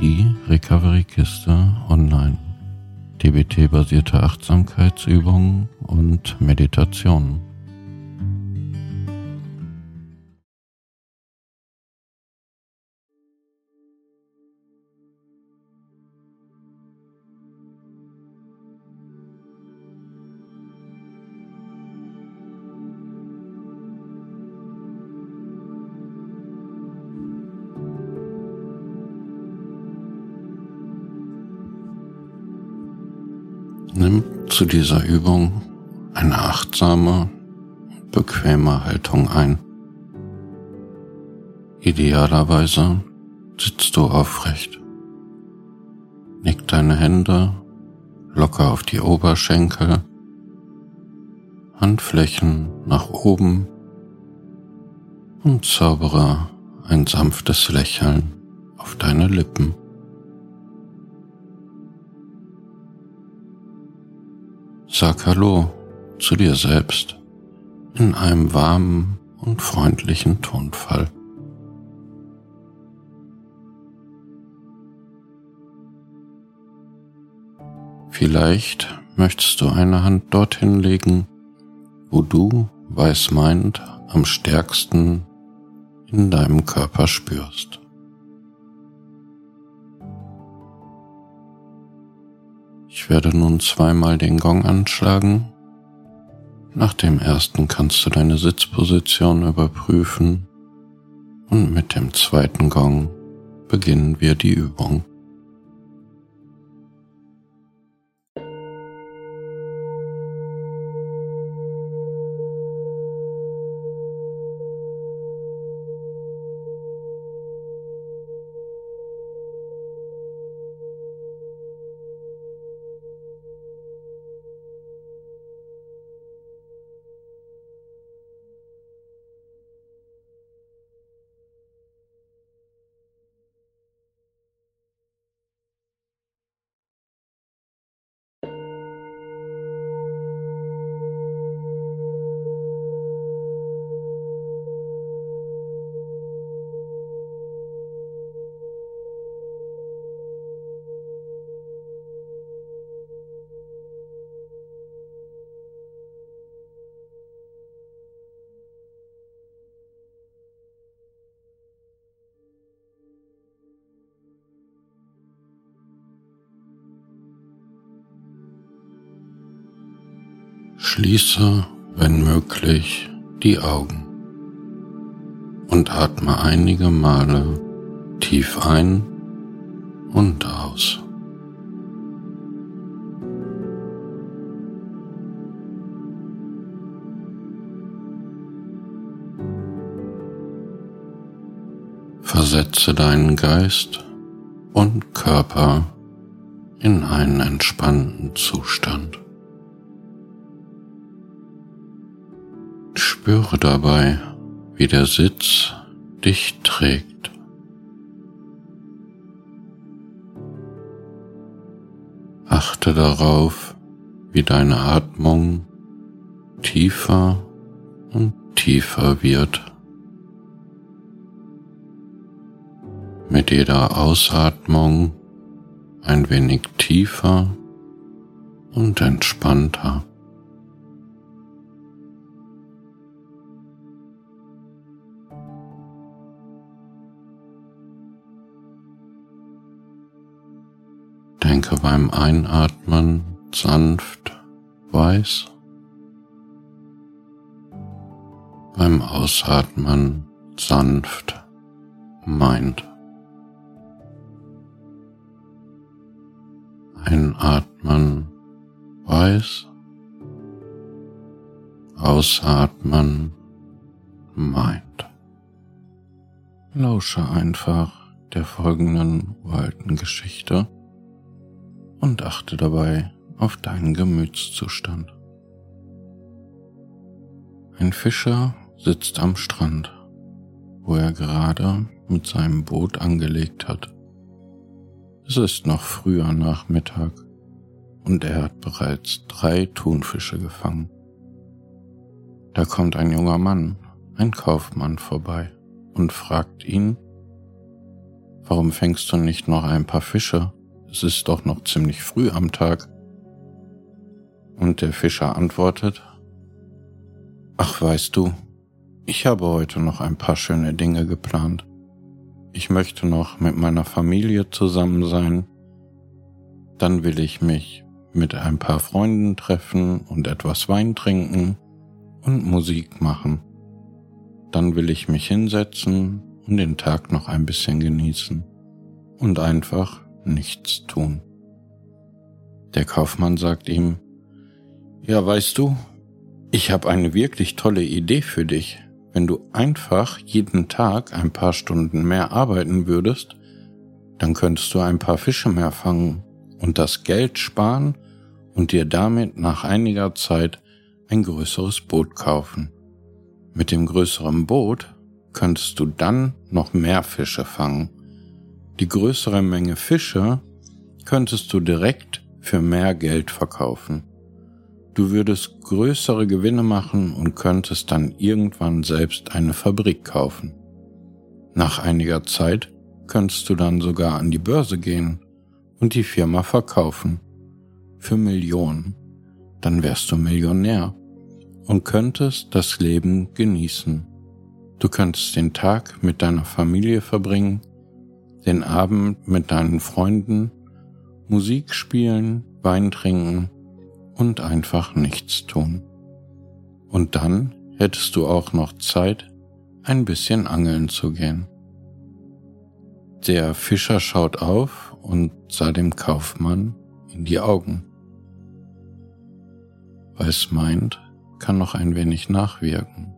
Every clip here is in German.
die Recovery-Kiste online. DBT-basierte Achtsamkeitsübungen und Meditationen. Nimm zu dieser Übung eine achtsame, bequeme Haltung ein. Idealerweise sitzt du aufrecht. Nick deine Hände locker auf die Oberschenkel, Handflächen nach oben und zaubere ein sanftes Lächeln auf deine Lippen. Sag Hallo zu dir selbst in einem warmen und freundlichen Tonfall. Vielleicht möchtest du eine Hand dorthin legen, wo du, weiß meint, am stärksten in deinem Körper spürst. Ich werde nun zweimal den Gong anschlagen. Nach dem ersten kannst du deine Sitzposition überprüfen und mit dem zweiten Gong beginnen wir die Übung. Schließe, wenn möglich, die Augen und atme einige Male tief ein und aus. Versetze deinen Geist und Körper in einen entspannten Zustand. Spüre dabei, wie der Sitz dich trägt. Achte darauf, wie deine Atmung tiefer und tiefer wird. Mit jeder Ausatmung ein wenig tiefer und entspannter. Beim Einatmen sanft weiß, beim Ausatmen sanft meint. Einatmen weiß, ausatmen meint. Lausche einfach der folgenden alten Geschichte und achte dabei auf deinen Gemütszustand. Ein Fischer sitzt am Strand, wo er gerade mit seinem Boot angelegt hat. Es ist noch früher Nachmittag und er hat bereits drei Thunfische gefangen. Da kommt ein junger Mann, ein Kaufmann vorbei und fragt ihn, warum fängst du nicht noch ein paar Fische? Es ist doch noch ziemlich früh am Tag. Und der Fischer antwortet, Ach weißt du, ich habe heute noch ein paar schöne Dinge geplant. Ich möchte noch mit meiner Familie zusammen sein. Dann will ich mich mit ein paar Freunden treffen und etwas Wein trinken und Musik machen. Dann will ich mich hinsetzen und den Tag noch ein bisschen genießen und einfach nichts tun. Der Kaufmann sagt ihm, ja weißt du, ich habe eine wirklich tolle Idee für dich. Wenn du einfach jeden Tag ein paar Stunden mehr arbeiten würdest, dann könntest du ein paar Fische mehr fangen und das Geld sparen und dir damit nach einiger Zeit ein größeres Boot kaufen. Mit dem größeren Boot könntest du dann noch mehr Fische fangen. Die größere Menge Fische könntest du direkt für mehr Geld verkaufen. Du würdest größere Gewinne machen und könntest dann irgendwann selbst eine Fabrik kaufen. Nach einiger Zeit könntest du dann sogar an die Börse gehen und die Firma verkaufen. Für Millionen. Dann wärst du Millionär und könntest das Leben genießen. Du könntest den Tag mit deiner Familie verbringen, den Abend mit deinen Freunden, Musik spielen, Wein trinken und einfach nichts tun. Und dann hättest du auch noch Zeit, ein bisschen angeln zu gehen. Der Fischer schaut auf und sah dem Kaufmann in die Augen. Was meint, kann noch ein wenig nachwirken.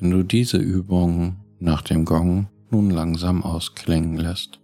Wenn du diese Übung nach dem Gong nun langsam ausklingen lässt.